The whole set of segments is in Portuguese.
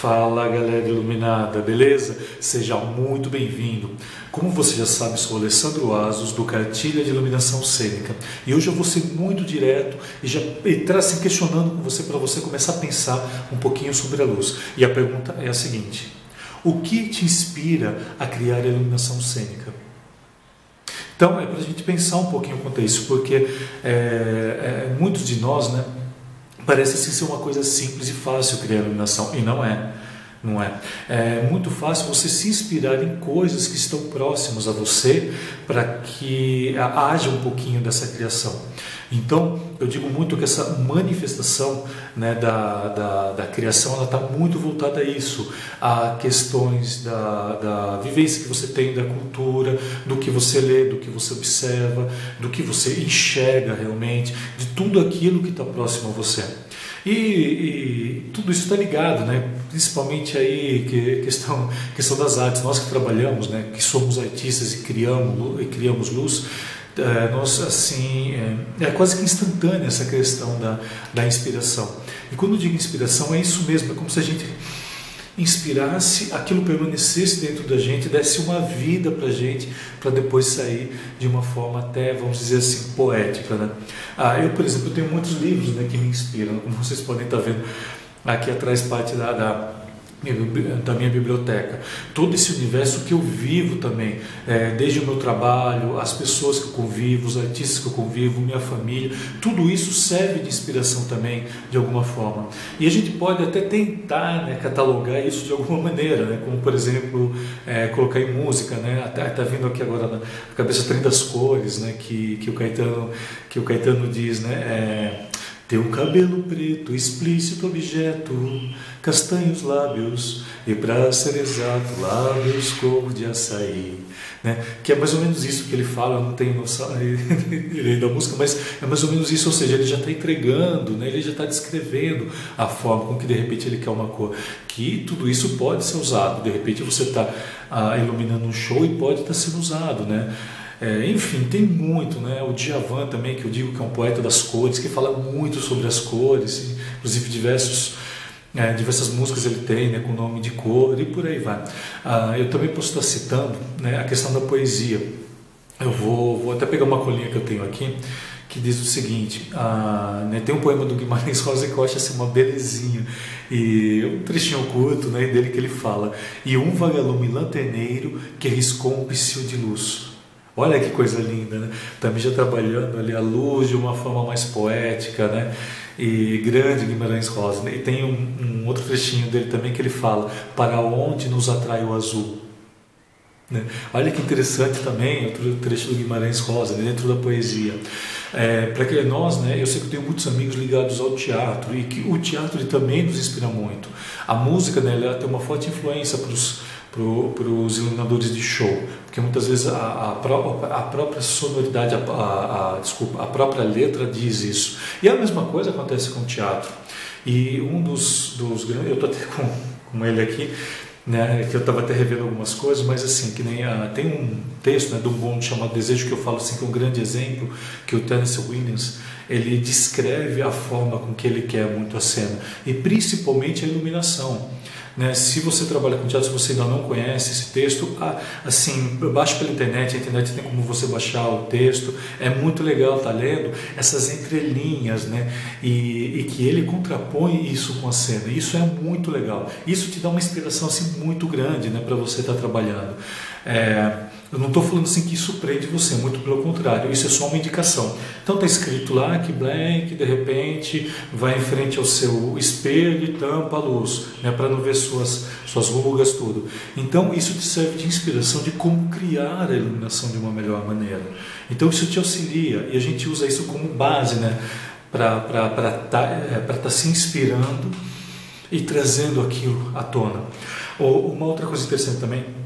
Fala galera iluminada, beleza? Seja muito bem-vindo. Como você já sabe, sou Alessandro Asos do Cartilha de Iluminação Cênica e hoje eu vou ser muito direto e já entrar se questionando com você para você começar a pensar um pouquinho sobre a luz. E a pergunta é a seguinte: O que te inspira a criar a iluminação cênica? Então é para a gente pensar um pouquinho quanto a isso, porque é, é, muitos de nós, né? Parece assim ser uma coisa simples e fácil criar iluminação, e não é. Não é. É muito fácil você se inspirar em coisas que estão próximas a você para que haja um pouquinho dessa criação. Então, eu digo muito que essa manifestação né, da, da, da criação está muito voltada a isso, a questões da, da vivência que você tem da cultura, do que você lê, do que você observa, do que você enxerga realmente, de tudo aquilo que está próximo a você. E, e, tudo isso está ligado, né? principalmente aí que questão, questão das artes. Nós que trabalhamos, né? que somos artistas e criamos, e criamos luz, é, nós assim é, é, quase que instantânea essa questão da, da inspiração. E quando eu digo inspiração, é isso mesmo, é como se a gente inspirasse, aquilo permanecesse dentro da gente, desse uma vida para a gente, para depois sair de uma forma até, vamos dizer assim, poética. Né? Ah, eu, por exemplo, tenho muitos livros né, que me inspiram, como vocês podem estar vendo aqui atrás parte da, da da minha biblioteca. Todo esse universo que eu vivo também, é, desde o meu trabalho, as pessoas que eu convivo, os artistas que eu convivo, minha família, tudo isso serve de inspiração também, de alguma forma. E a gente pode até tentar né, catalogar isso de alguma maneira, né, como por exemplo, é, colocar em música, né, está vindo aqui agora na cabeça 30 cores, né, que, que, o Caetano, que o Caetano diz, né, é, teu cabelo preto, explícito objeto, castanhos lábios, e para ser exato, lábios cor de açaí. Né? Que é mais ou menos isso que ele fala, não tenho noção da música, mas é mais ou menos isso, ou seja, ele já está entregando, né? ele já está descrevendo a forma com que de repente ele quer uma cor. Que tudo isso pode ser usado, de repente você está ah, iluminando um show e pode estar tá sendo usado. Né? É, enfim, tem muito, né? O Djavan também, que eu digo que é um poeta das cores, que fala muito sobre as cores, inclusive diversos, é, diversas músicas ele tem, né, com nome de cor e por aí vai. Ah, eu também posso estar citando né, a questão da poesia. Eu vou, vou até pegar uma colinha que eu tenho aqui, que diz o seguinte: ah, né, tem um poema do Guimarães Rosa eu acho assim, uma belezinha, e um trechinho curto né, dele que ele fala: E um vagalume lanterneiro que riscou um psil de luz. Olha que coisa linda, né? Também já trabalhando ali a luz de uma forma mais poética, né? E grande Guimarães Rosa. Né? E tem um, um, outro trechinho dele também que ele fala: Para onde nos atrai o azul? Né? Olha que interessante também outro trecho do Guimarães Rosa, né? dentro da poesia. É, para que nós, né, eu sei que eu tenho muitos amigos ligados ao teatro e que o teatro também nos inspira muito. A música, né, ela tem uma forte influência para os para os iluminadores de show, porque muitas vezes a, a, a própria sonoridade, a, a, desculpa, a própria letra diz isso. E a mesma coisa acontece com o teatro. E um dos, dos grandes, eu estou até com, com ele aqui, né, que eu estava até revendo algumas coisas, mas assim, que nem a, tem um texto né, de um bonde chamado Desejo que eu falo assim, que é um grande exemplo, que o Tennessee Williams, ele descreve a forma com que ele quer muito a cena, e principalmente a iluminação. Né? Se você trabalha com teatro, se você ainda não conhece esse texto, assim, baixe pela internet, a internet tem como você baixar o texto, é muito legal estar tá lendo essas entrelinhas, né? E, e, que ele contrapõe isso com a cena. Isso é muito legal. Isso te dá uma inspiração assim muito grande, né, para você estar tá trabalhando. É, eu não estou falando assim que isso prende você, muito pelo contrário, isso é só uma indicação. Então está escrito lá que blank, de repente, vai em frente ao seu espelho e tampa a luz, né, para não ver suas, suas rugas, tudo. Então isso te serve de inspiração de como criar a iluminação de uma melhor maneira. Então isso te auxilia e a gente usa isso como base né, para estar tá, é, tá se inspirando e trazendo aquilo à tona. Ou uma outra coisa interessante também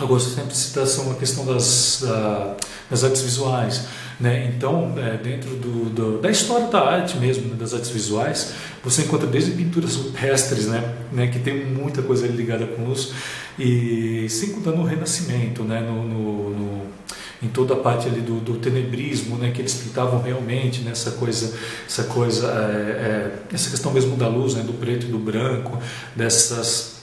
eu gosto sempre citar a questão das, da, das artes visuais. Né? Então, é, dentro do, do, da história da arte mesmo, né? das artes visuais, você encontra desde pinturas rupestres, né? né? que tem muita coisa ligada com luz, e sem contar no Renascimento, né? no, no, no em toda a parte ali do, do tenebrismo, né, que eles pintavam realmente né, coisa, essa coisa, é, é, essa questão mesmo da luz, né, do preto e do branco, dessas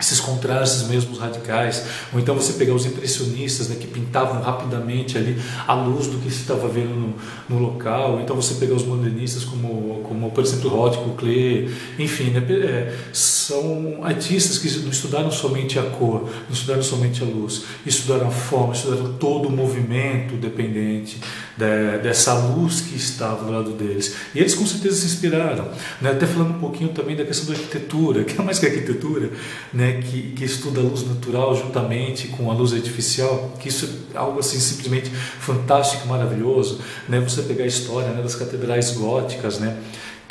esses contrastes mesmo radicais, ou então você pegar os impressionistas né, que pintavam rapidamente ali a luz do que se estava vendo no, no, local, ou então você pegar os modernistas como, como por exemplo Rothko, Klee, enfim, né, é, são artistas que não estudaram somente a cor, não estudaram somente a luz, estudaram a forma, estudaram todo o movimento dependente de, dessa luz que estava do lado deles. E eles com certeza se inspiraram, né, até falando um pouquinho também da questão da arquitetura, que é mais que arquitetura, né, que, que estuda a luz natural juntamente com a luz artificial, que isso é algo assim simplesmente fantástico, maravilhoso, né? Você pegar a história né, das catedrais góticas, né?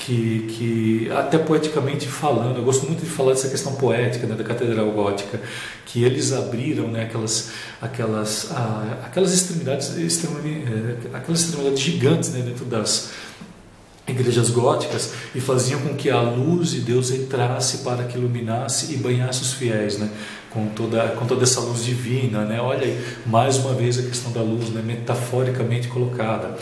Que, que, até poeticamente falando, eu gosto muito de falar dessa questão poética né, da catedral gótica, que eles abriram né, aquelas, aquelas, ah, aquelas extremidades, extremidades, eh, aquelas extremidades gigantes né, dentro das, igrejas góticas e faziam com que a luz de Deus entrasse para que iluminasse e banhasse os fiéis, né? Com toda, com toda essa luz divina, né? Olha aí, mais uma vez a questão da luz, né? Metaforicamente colocada.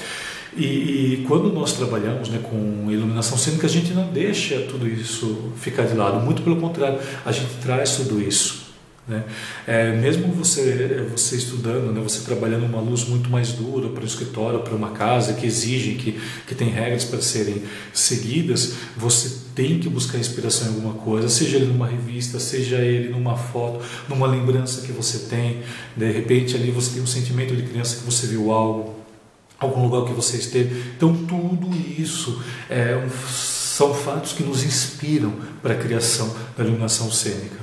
E, e, quando nós trabalhamos né, com iluminação cênica, a gente não deixa tudo isso ficar de lado, muito pelo contrário, a gente traz tudo isso. Né? É, mesmo você, você estudando, né, você trabalhando uma luz muito mais dura para o escritório, para uma casa que exige, que, que tem regras para serem seguidas, você tem que buscar inspiração em alguma coisa, seja ele numa revista, seja ele numa foto, numa lembrança que você tem. De repente ali você tem um sentimento de criança que você viu algo, algum lugar que você esteve. Então tudo isso é são fatos que nos inspiram para a criação da iluminação cênica.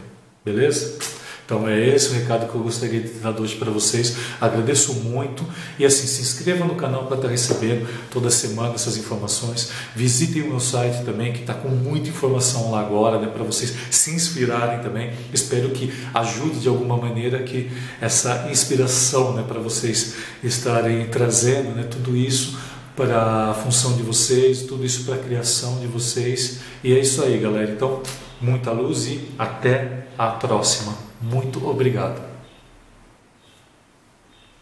Beleza? Então é esse o recado que eu gostaria de dar hoje para vocês. Agradeço muito e assim se inscreva no canal para estar recebendo toda semana essas informações. Visitem o meu site também que está com muita informação lá agora, né, para vocês se inspirarem também. Espero que ajude de alguma maneira que essa inspiração, né, para vocês estarem trazendo, né, tudo isso para a função de vocês, tudo isso para a criação de vocês. E é isso aí, galera. Então, muita luz e até a próxima. Muito obrigado.